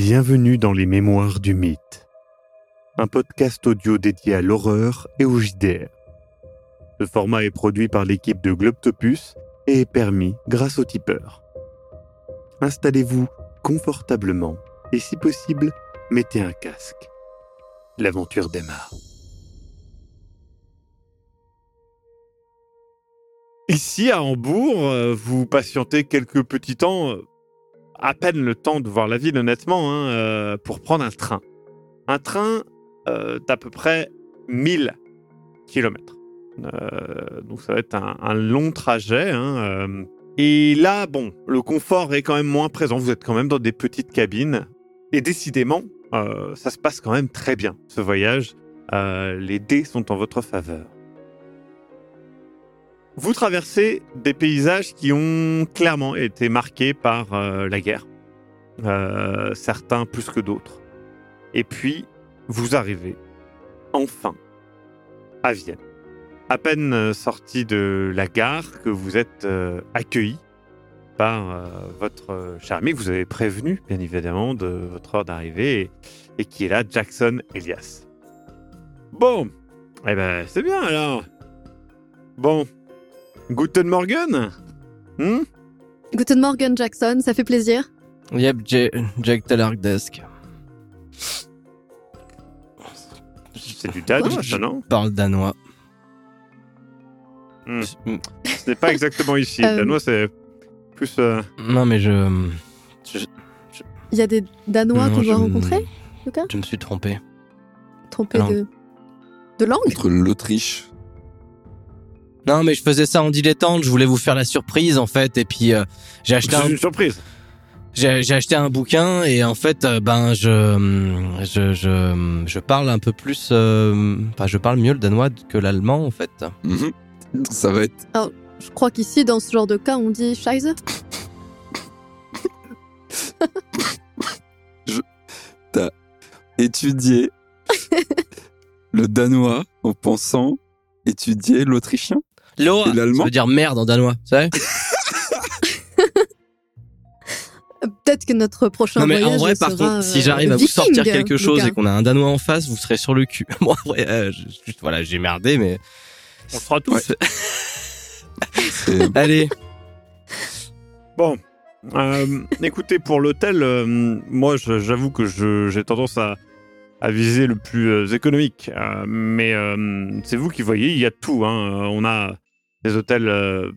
Bienvenue dans les Mémoires du Mythe, un podcast audio dédié à l'horreur et au JDR. Ce format est produit par l'équipe de Globtopus et est permis grâce au tipeur. Installez-vous confortablement et si possible, mettez un casque. L'aventure démarre. Ici à Hambourg, euh, vous patientez quelques petits temps, euh, à peine le temps de voir la ville honnêtement, hein, euh, pour prendre un train. Un train euh, d'à peu près 1000 km. donc ça va être un, long trajet. hein, euh. et là, bon, le confort est quand même moins présent. Vous êtes quand même dans des petites cabines. Et décidément, euh, ça se passe quand même très bien, ce voyage. Euh, les dés sont en votre faveur. Vous traversez des paysages qui ont clairement été marqués par euh, la guerre, Euh, certains plus que d'autres. Et puis, vous arrivez enfin à Vienne. À peine sorti de la gare que vous êtes euh, accueilli par votre cher ami que vous avez prévenu, bien évidemment, de votre heure d'arrivée et, et qui est là, Jackson Elias. Bon, eh ben, c'est bien alors. Bon, Guten Morgen Hmm? Guten Morgen Jackson, ça fait plaisir. Yep, J- Jack Talark Desk. C'est du danois, ça, non? Parle danois. Hmm. Ce n'est pas exactement ici. Euh. Le danois, c'est plus... euh, Non, mais je. Je, Il y a des Danois qu'on doit je- rencontrer, Lucas? Je me suis trompé. Trompé de... de langue? Entre l'Autriche. Non, mais je faisais ça en dilettante. Je voulais vous faire la surprise, en fait. Et puis, euh, j'ai acheté, C'est un, une surprise. j'ai, acheté un bouquin. Et en fait, euh, ben, je, je, je, je parle un peu plus. euh, Enfin, je parle mieux le danois que l'allemand, en fait. Mhm. Ça va être. Je crois qu'ici, dans ce genre de cas, on dit Scheiße. étudier le danois en pensant étudier l'autrichien? Loa, ça veut dire merde en danois, tu sais Peut-être que notre prochain Non mais voyage en vrai, par sera, contre, si euh, j'arrive à vous sortir quelque chose et qu'on a un danois en face, vous serez sur le cul. Bon, après, euh, voilà, j'ai merdé, mais On sera tous. C'est- allez. Bon. Euh, écoutez, pour l'hôtel, euh, moi, j'avoue que je- j'ai tendance à, à viser le plus économique. Euh, mais euh, c'est vous qui voyez, il y a tout. hein. On a des hôtels euh,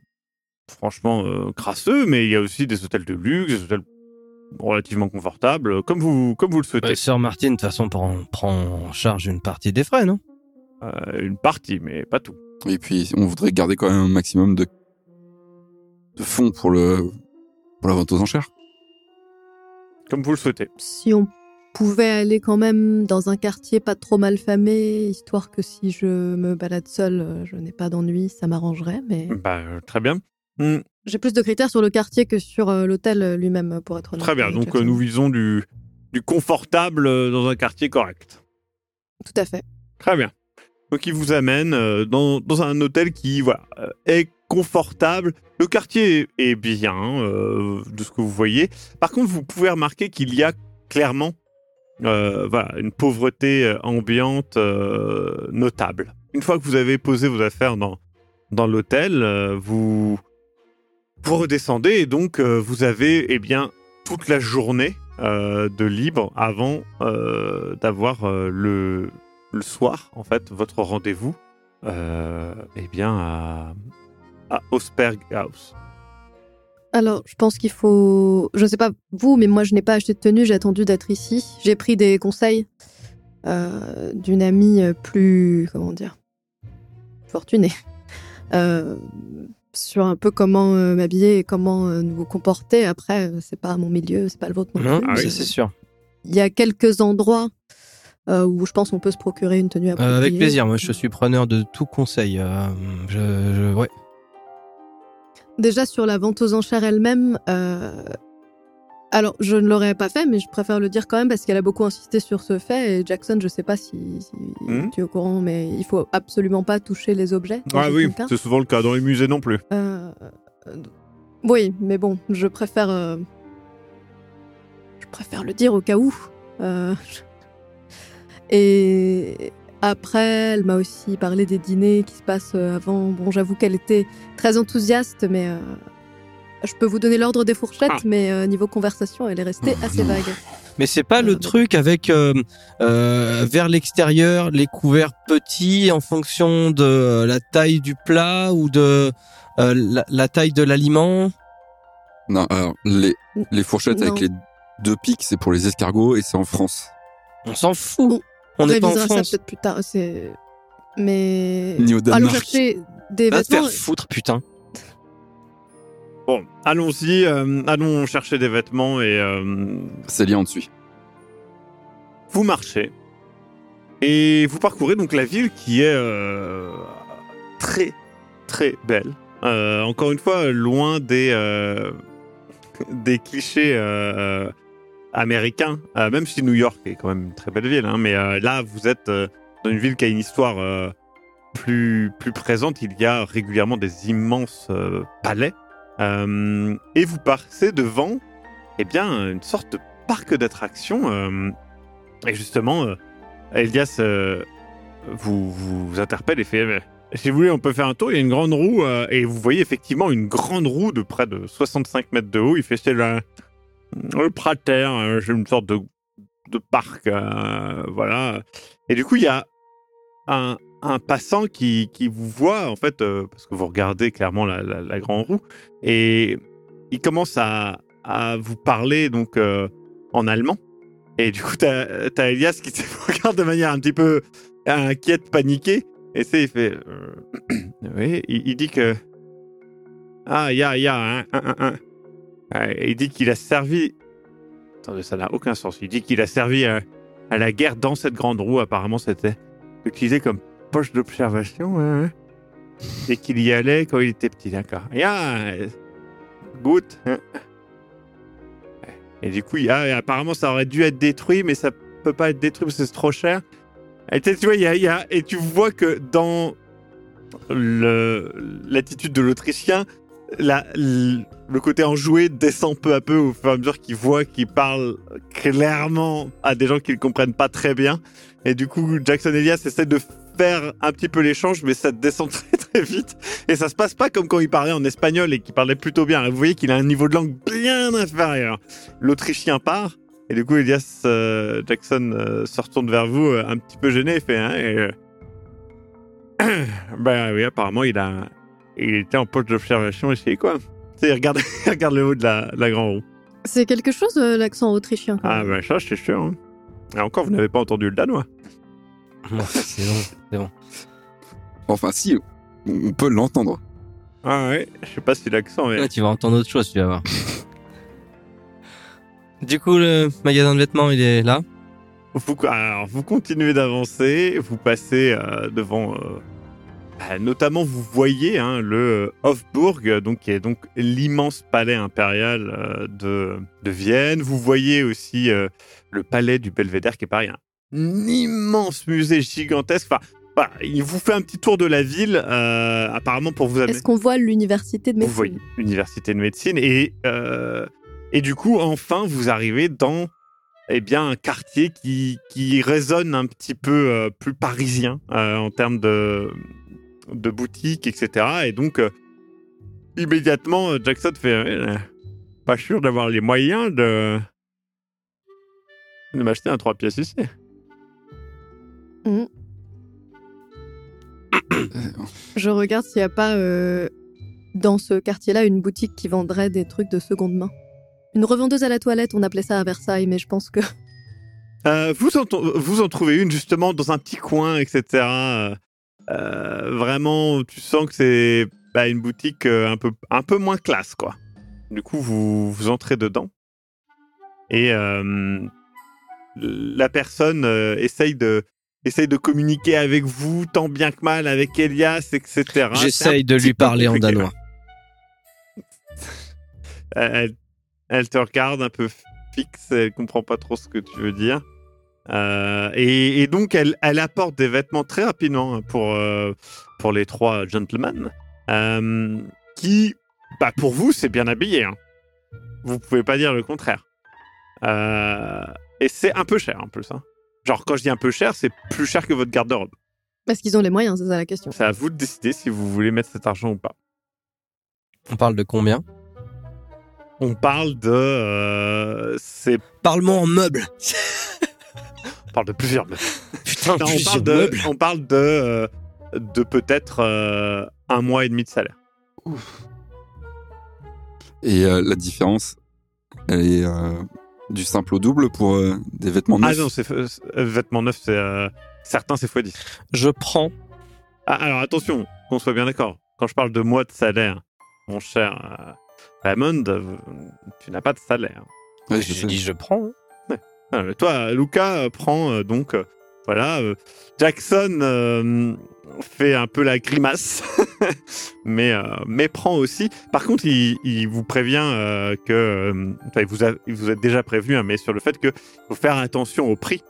franchement euh, crasseux, mais il y a aussi des hôtels de luxe, des hôtels relativement confortables, comme vous, comme vous le souhaitez. Sœur Martine, de toute façon, prend, prend en charge une partie des frais, non? Euh, une partie, mais pas tout. Et puis, on voudrait garder quand même un maximum de, de fonds pour, le, pour la vente aux enchères. Comme vous le souhaitez. Si on pouvait aller quand même dans un quartier pas trop mal famé, histoire que si je me balade seule, euh, je n'ai pas d'ennui, ça m'arrangerait. Mais Bah, euh, très bien. Hmm, j'ai plus de critères sur le quartier que sur euh, l'hôtel lui-même, pour être honnête. très bien. Donc, nous visons du, du confortable dans un quartier correct. Tout à fait. Très bien. Donc il vous amène dans, dans un hôtel qui voilà, est confortable. Le quartier est, est bien euh, de ce que vous voyez. Par contre, vous pouvez remarquer qu'il y a clairement euh, voilà, une pauvreté euh, ambiante euh, notable. Une fois que vous avez posé vos affaires dans, dans l'hôtel, vous, vous redescendez et donc vous avez eh bien, toute la journée de libre avant d'avoir le, le soir, en fait, votre rendez-vous, eh bien, à, à House. Alors, je pense qu'il faut. Je ne sais pas vous, mais moi, je n'ai pas acheté de tenue, j'ai attendu d'être ici. J'ai pris des conseils euh, d'une amie euh, plus. Comment dire Fortunée. Euh, sur un peu comment euh, m'habiller et comment nous comporter. Après, c'est pas mon milieu, c'est pas le vôtre non, Non, plus. Ah oui. c'est sûr. Il y a quelques endroits euh, où je pense qu'on peut se procurer une tenue Euh, avec plaisir, moi je suis preneur de tout conseil. euh, je, je- ouais. Déjà sur la vente aux enchères elle-même, euh, alors je ne l'aurais pas fait, mais je préfère le dire quand même parce qu'elle a beaucoup insisté sur ce fait. Et Jackson, je sais pas si, si Mhm. tu es au courant, mais il faut absolument pas toucher les objets. Ah oui, c'est souvent le cas dans les musées non plus. Euh, oui, mais bon, je préfère. euh, je préfère le dire au cas où. Et après, elle m'a aussi parlé des dîners qui se passent euh, avant. Bon, j'avoue qu'elle était très enthousiaste, mais euh, je peux vous donner l'ordre des fourchettes, Ah. mais euh, niveau conversation, elle est restée Oh, assez non. vague. Mais c'est pas le Euh, truc avec euh, euh, vers l'extérieur les couverts petits en fonction de la taille du plat ou de euh, la, la taille de l'aliment? Non, alors, les, les fourchettes Non. avec les deux pics, c'est pour les escargots et c'est en France. On s'en fout. On n'est pas en révisera ça France. peut-être plus tard. C'est... Mais Ni au allons chercher des Va te vêtements. faire foutre, putain. Bon, allons-y, euh, allons chercher des vêtements et euh, Célia en dessus. vous marchez. Et vous parcourez donc la ville qui est euh, très, très belle. Euh, encore une fois, loin des, euh, des clichés américains, Euh, même si New York est quand même une très belle ville. hein, mais euh, là, vous êtes euh, dans une ville qui a une histoire plus, plus présente. Il y a régulièrement des immenses palais. Et vous passez devant eh bien, une sorte de parc d'attractions. et justement, Elias vous, vous interpelle et fait Si vous voulez, on peut faire un tour. Il y a une grande roue. et vous voyez effectivement une grande roue de près de 65 mètres de haut. Il fait C'est le, le prater. J'ai une sorte de, de parc. euh, voilà. Et du coup, il y a un, un passant qui, qui vous voit, en fait, euh, parce que vous regardez clairement la, la, grande roue. Et il commence à, à vous parler donc euh, en allemand. Et du coup, t'as as Elias qui te regarde de manière un petit peu inquiète, paniquée. Et c'est, il fait. oui, il, dit que. Ah, il y a, il y a un. Il dit qu'il a servi. Attendez, ça n'a aucun sens. Il dit qu'il a servi à, à la guerre dans cette grande roue. Apparemment, c'était utilisé comme poche d'observation. ouais, ouais. Et qu'il y allait quand il était petit, d'accord. Ja, good. hein. Et du coup, il a- apparemment, ça aurait dû être détruit, mais ça peut pas être détruit parce que c'est trop cher. Et tu vois, il y a, et tu vois que dans l'attitude de l'Autrichien, le côté enjoué descend peu à peu au fur et à mesure qu'il voit qu'il parle clairement à des gens qui ne comprennent pas très bien. Et du coup, Jackson Elias essaie de faire un petit peu l'échange, mais ça descend très très vite. Et ça se passe pas comme quand il parlait en espagnol et qu'il parlait plutôt bien. Vous voyez qu'il a un niveau de langue bien inférieur. L'Autrichien part. Et du coup, Elias euh, Jackson euh, se retourne vers vous, euh, un petit peu gêné, fait Ben oui, apparemment, il a, il était en poste d'observation ici, quoi. Tu il regarde, il regarde le haut de la, la grande roue. C'est quelque chose, euh, l'accent autrichien. Ah, ben ça, je suis sûr. hein. Et encore, vous n'avez pas entendu le danois. Ouais, c'est bon. Enfin, si, on peut l'entendre. Ah ouais, je sais pas si l'accent est. Là, tu vas entendre autre chose, tu vas voir. du coup, le magasin de vêtements, il est là. Vous, alors, vous continuez d'avancer, vous passez euh, devant. euh, bah, notamment, vous voyez hein, le euh, Hofburg, donc, qui est donc l'immense palais impérial euh, de, de Vienne. Vous voyez aussi euh, le palais du Belvédère, qui est pareil, un immense musée gigantesque. Enfin, voilà, il vous fait un petit tour de la ville, euh, apparemment pour vous amener. Est-ce qu'on voit l'université de Vous médecine voyez l'université de médecine et euh, et du coup enfin vous arrivez dans eh bien un quartier qui qui résonne un petit peu euh, plus parisien en termes de de boutiques etc et donc euh, immédiatement euh, Jackson fait euh, pas sûr d'avoir les moyens de de m'acheter un trois pièces ici. Je regarde s'il n'y a pas euh, dans ce quartier-là une boutique qui vendrait des trucs de seconde main. Une revendeuse à la toilette, on appelait ça à Versailles, mais je pense que Euh, vous, en, vous en trouvez une justement dans un petit coin, etc. Euh, vraiment, tu sens que c'est bah, une boutique euh, un, peu, un peu moins classe, quoi. Du coup, vous, vous entrez dedans. Et euh, la personne essaye, de, essaye de communiquer avec vous tant bien que mal, avec Elias, etc. J'essaye de lui parler en danois. Elle, elle te regarde un peu fixe, elle comprend pas trop ce que tu veux dire. Euh, et, et donc, elle, elle apporte des vêtements très rapidement pour, euh, pour les trois gentlemen, euh, qui, bah, pour vous, c'est bien habillé. Hein. Vous pouvez pas dire le contraire. Euh, et c'est un peu cher en plus. hein. Genre, quand je dis un peu cher, c'est plus cher que votre garde-robe. Est-ce qu'ils ont les moyens C'est ça la question. C'est à vous de décider si vous voulez mettre cet argent ou pas. On parle de combien? On parle de. euh, c'est, Parle-moi en meubles. on parle de plusieurs meubles. Putain, Non, on plusieurs parle de, meubles. on parle de, euh, de peut-être euh, un mois et demi de salaire. Et euh, la différence, elle est euh, du simple au double pour euh, des vêtements neufs? Ah non, c'est euh, vêtements neufs, c'est euh, certains c'est x10. Je prends. Ah, alors attention, qu'on soit bien d'accord. Quand je parle de mois de salaire, mon cher euh, Raymond, euh, tu n'as pas de salaire. Ouais, je J'ai sais. dit je prends. Mais toi, Luca euh, prend euh, donc euh, voilà. euh, Jackson euh, fait un peu la grimace, mais euh, mais prend aussi. Par contre, il, vous prévient euh, que euh, enfin, il vous a, a déjà prévenu, hein, mais sur le fait que faut faire attention au prix,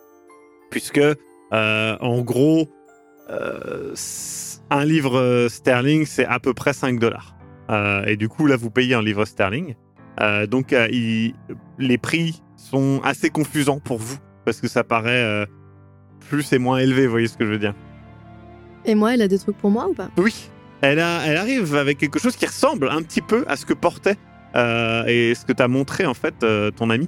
puisque euh, en gros euh, un livre euh, sterling c'est à peu près 5 dollars. Euh, et du coup là vous payez un livre sterling. Euh, donc euh, il- les prix sont assez confusants pour vous parce que ça paraît euh, plus et moins élevé, vous voyez ce que je veux dire Et moi, elle a des trucs pour moi ou pas? Oui, elle, a, elle arrive avec quelque chose qui ressemble un petit peu à ce que portait euh, et ce que t'as montré en fait euh, ton ami.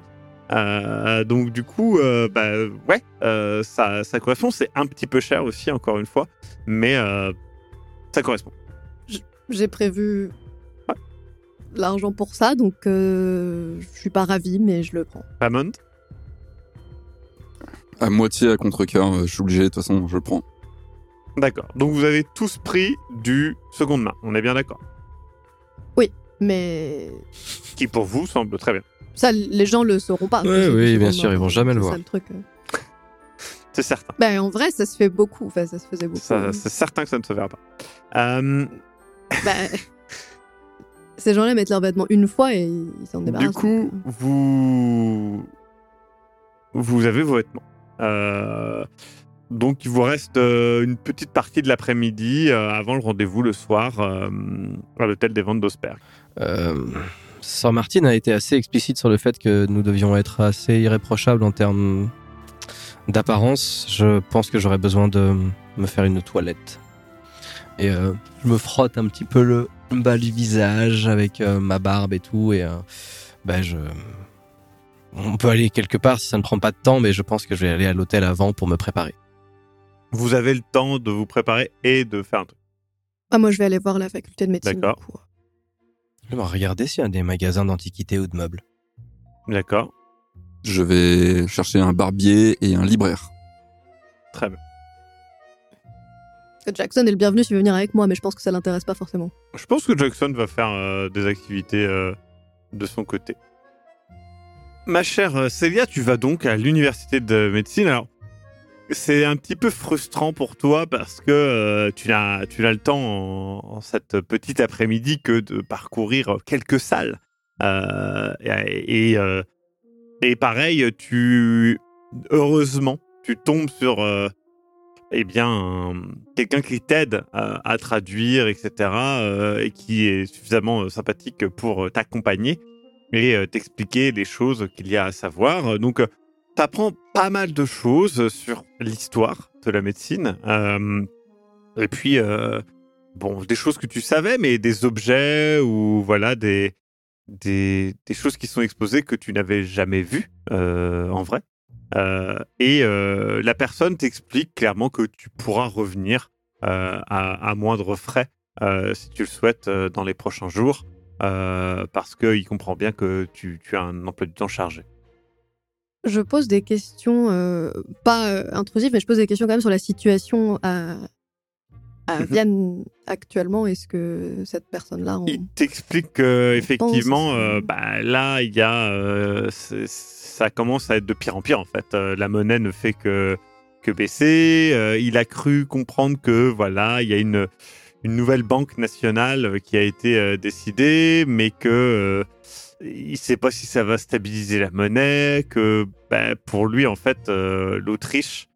Euh, donc du coup, euh, bah, ouais, euh, ça, ça correspond. C'est un petit peu cher aussi, encore une fois, mais euh, ça correspond. J'ai prévu l'argent pour ça, donc euh, je suis pas ravie, mais je le prends. Ramond À moitié à contre-cœur, euh, je suis obligé, de toute façon, je le prends. D'accord. Donc vous avez tous pris du seconde main. On est bien d'accord. Mais Qui pour vous semble très bien. ça, les gens le sauront pas. Ouais, oui, bien sûr, ils vont jamais le C'est voir. ça, le truc. euh. C'est certain. Ben, en vrai, ça se fait beaucoup. Enfin, ça se faisait beaucoup. Ça- C'est certain que ça ne se verra pas. Euh, Ben, ces gens-là mettent leurs vêtements une fois et ils s'en débarrassent. Du coup, euh. vous vous avez vos vêtements. Euh, donc il vous reste euh, une petite partie de l'après-midi euh, avant le rendez-vous le soir euh, à l'hôtel des ventes d'Osberg. Euh, Sir Martin a été assez explicite sur le fait que nous devions être assez irréprochables en termes d'apparence. Je pense que j'aurais besoin de me faire une toilette. Et euh, je me frotte un petit peu le bas du visage avec euh, ma barbe et tout. Et euh, ben je. On peut aller quelque part si ça ne prend pas de temps, mais je pense que je vais aller à l'hôtel avant pour me préparer. Vous avez le temps de vous préparer et de faire un truc. Ah, moi, je vais aller voir la faculté de médecine. D'accord. coup. Je vais regarder s'il y a des magasins d'antiquités ou de meubles. D'accord Je vais chercher un barbier et un libraire. Très bien. Jackson est le bienvenu s'il veut venir avec moi, mais je pense que ça l'intéresse pas forcément. Je pense que Jackson va faire euh, des activités euh, de son côté. Ma chère euh, Célia, tu vas donc à l'université de médecine. Alors, c'est un petit peu frustrant pour toi parce que tu n'as le temps en, cette petite après-midi que de parcourir quelques salles. Et, et, pareil, tu heureusement tu tombes sur eh bien, un- quelqu'un qui t'aide à, traduire, etc., euh, et qui est suffisamment euh, sympathique pour euh, t'accompagner et t'expliquer les choses qu'il y a à savoir. Donc, t'apprends pas mal de choses sur l'histoire de la médecine. et puis, bon, des choses que tu savais, mais des objets ou voilà, des, des, choses qui sont exposées que tu n'avais jamais vues en vrai. Euh, et euh, la personne t'explique clairement que tu pourras revenir euh, à, à moindre frais si tu le souhaites dans les prochains jours, euh, parce qu'il comprend bien que tu, tu as un emploi du temps chargé. Je pose des questions, euh, pas euh, intrusives, mais je pose des questions quand même sur la situation à, à Mhm. Vienne actuellement. Est-ce que cette personne-là. on- Il t'explique que effectivement, pense, c'est- bah, là, il y a, ça commence à être de pire en pire en fait. Euh, la monnaie ne fait que que baisser. Euh, il a cru comprendre que voilà, il y a une une nouvelle banque nationale euh, qui a été décidée, mais que il sait pas si ça va stabiliser la monnaie. Que bah, pour lui, en fait, l'Autriche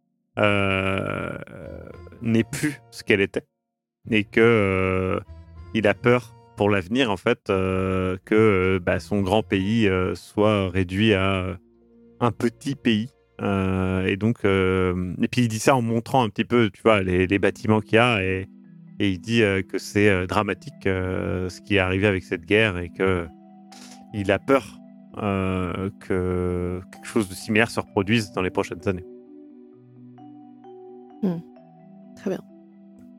n'est plus ce qu'elle était et que il a peur pour l'avenir en fait que bah, son grand pays soit réduit à un petit pays. Euh, et donc, euh, et puis il dit ça en montrant un petit peu, tu vois, les, les bâtiments qu'il y a, et, il dit euh, que c'est dramatique ce qui est arrivé avec cette guerre et que il a peur que quelque chose de similaire se reproduise dans les prochaines années. Très bien.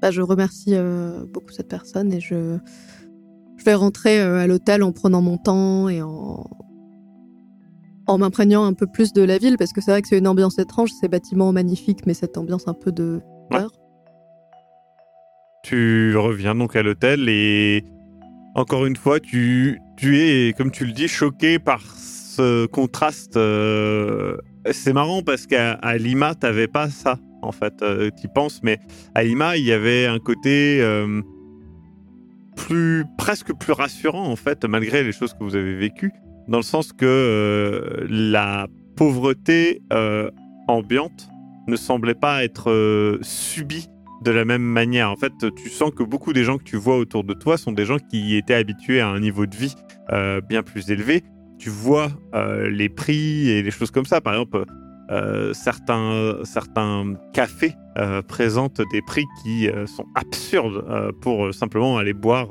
Bah, je remercie beaucoup cette personne et je, je vais rentrer à l'hôtel en prenant mon temps et en, en m'imprégnant un peu plus de la ville parce que c'est vrai que c'est une ambiance étrange, ces bâtiments magnifiques, mais cette ambiance un peu de peur. Tu reviens donc à l'hôtel et encore une fois, tu, tu es, comme tu le dis, choqué par ce contraste. euh, C'est marrant parce qu'à Lima, t'avais pas ça, en fait. Euh, tu penses, mais à Lima, il y avait un côté euh, plus, presque plus rassurant, en fait, malgré les choses que vous avez vécues, dans le sens que euh, la pauvreté euh, ambiante ne semblait pas être euh, subie de la même manière. En fait, tu sens que beaucoup des gens que tu vois autour de toi sont des gens qui étaient habitués à un niveau de vie bien plus élevé. Tu vois les prix et les choses comme ça. Par exemple, certains, certains cafés présentent des prix qui sont absurdes pour simplement aller boire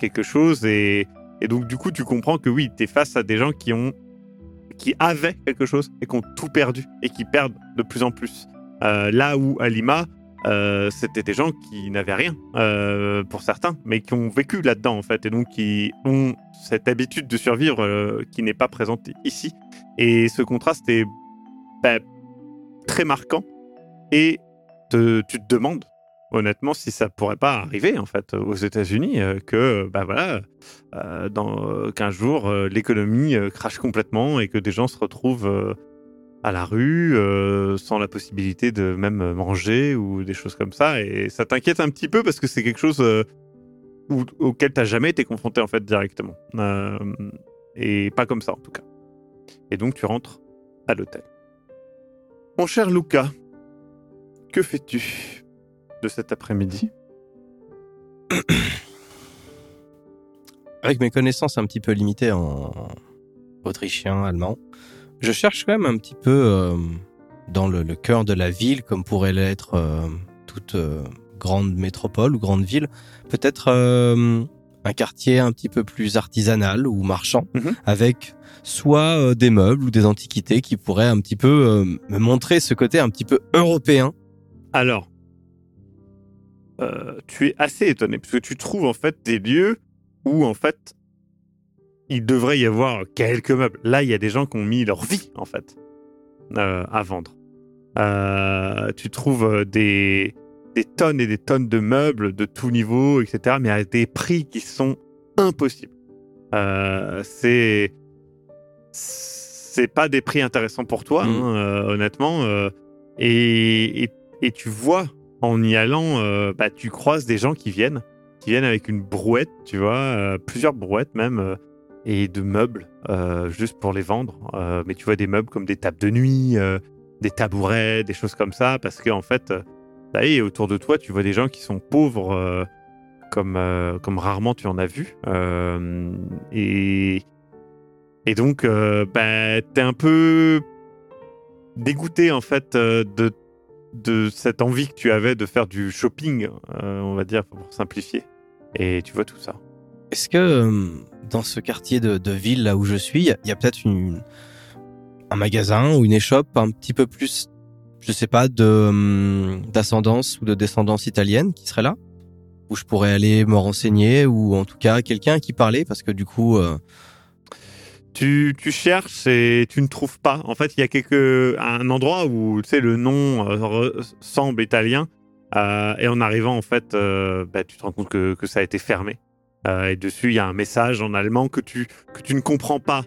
quelque chose. Et, et donc, du coup, tu comprends que oui, tu es face à des gens qui ont qui avaient quelque chose et qui ont tout perdu et qui perdent de plus en plus. Euh, là où à Lima, euh, c'était des gens qui n'avaient rien euh, pour certains, mais qui ont vécu là-dedans en fait, et donc qui ont cette habitude de survivre qui n'est pas présente ici. Et ce contraste est bah, très marquant, et tu te demandes honnêtement si ça pourrait pas arriver en fait aux États-Unis euh, que bah voilà euh, dans euh, 15 jours euh, l'économie crache complètement et que des gens se retrouvent à la rue sans la possibilité de même manger ou des choses comme ça. Et ça t'inquiète un petit peu parce que c'est quelque chose où- auquel t'as jamais été confronté en fait directement. Et pas comme ça en tout cas. Et donc tu rentres à l'hôtel. Mon cher Luca que fais-tu? De cet après-midi Avec mes connaissances un petit peu limitées en autrichien, allemand, je cherche quand même un petit peu euh, dans le, le cœur de la ville, comme pourrait l'être euh, toute euh, grande métropole ou grande ville, peut-être un quartier un petit peu plus artisanal ou marchand, Mhm. avec soit des meubles ou des antiquités qui pourraient un petit peu me montrer ce côté un petit peu européen. Alors, euh, tu es assez étonné parce que tu trouves en fait des lieux où en fait il devrait y avoir quelques meubles. Là, il y a des gens qui ont mis leur vie en fait euh, à vendre. Euh, tu trouves des, des tonnes et des tonnes de meubles de tout niveau, etc. Mais à des prix qui sont impossibles. C'est c'est pas des prix intéressants pour toi, Mhm. hein, honnêtement. et, et, et tu vois, en y allant, euh, bah, tu croises des gens qui viennent, qui viennent avec une brouette, tu vois, euh, plusieurs brouettes même, euh, et de meubles, juste pour les vendre. Mais tu vois des meubles comme des tables de nuit, des tabourets, des choses comme ça, parce qu'en en fait, bah, et autour de toi, tu vois des gens qui sont pauvres comme, comme rarement tu en as vu. Et, et donc, bah, t'es un peu dégoûté en fait de, de cette envie que tu avais de faire du shopping, euh, on va dire, pour simplifier. Et tu vois tout ça. Est-ce que euh, dans ce quartier de, ville là où je suis, il y a, peut-être un magasin ou une échoppe un petit peu plus, je sais pas, hum, d'ascendance ou de descendance italienne qui serait là? Où je pourrais aller me renseigner ou en tout cas quelqu'un qui parlait parce que du coup euh, Tu, cherches et tu ne trouves pas. En fait, il y a quelque, un endroit où le nom euh, semble italien. euh, et en arrivant, en fait, euh, bah, tu te rends compte que, ça a été fermé. Euh, et dessus, il y a un message en allemand que tu, que tu ne comprends pas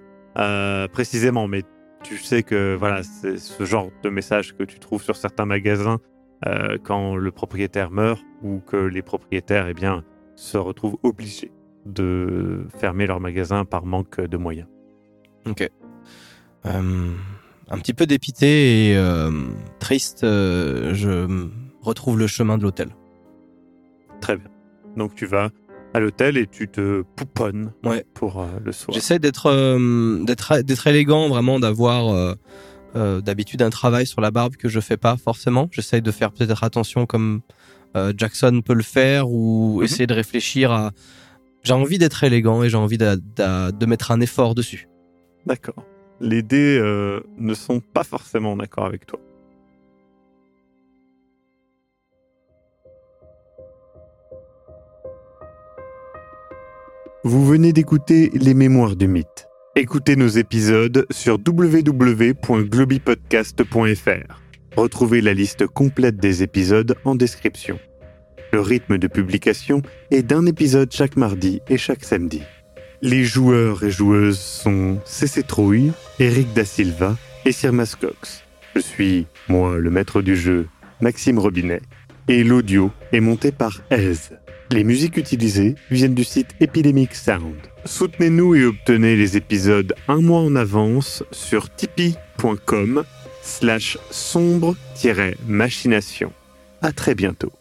précisément. Mais tu sais que voilà, c'est ce genre de message que tu trouves sur certains magasins quand le propriétaire meurt ou que les propriétaires eh bien, se retrouvent obligés de fermer leur magasin par manque de moyens. Ok. Euh, un petit peu dépité et euh, triste, euh, je retrouve le chemin de l'hôtel. Très bien. Donc tu vas à l'hôtel et tu te pouponnes Ouais. pour le soir. J'essaie d'être d'être d'être élégant, vraiment d'avoir d'habitude un travail sur la barbe que je fais pas forcément. J'essaie de faire peut-être attention comme Jackson peut le faire ou Mhm. essayer de réfléchir à. J'ai envie d'être élégant et j'ai envie d'a- de mettre un effort dessus. D'accord. Les dés euh, ne sont pas forcément d'accord avec toi. Vous venez d'écouter Les Mémoires du Mythe. Écoutez nos épisodes sur www.globipodcast.fr. Retrouvez la liste complète des épisodes en description. Le rythme de publication est d'un épisode chaque mardi et chaque samedi. Les joueurs et joueuses sont CC Trouille, Eric Da Silva et Sir Mascox. Je suis, moi, le maître du jeu, Maxime Robinet, et l'audio est monté par Aise. Les musiques utilisées viennent du site Epidemic Sound. Soutenez-nous et obtenez les épisodes un mois en avance sur tipeee.com slash sombre-machination. À très bientôt.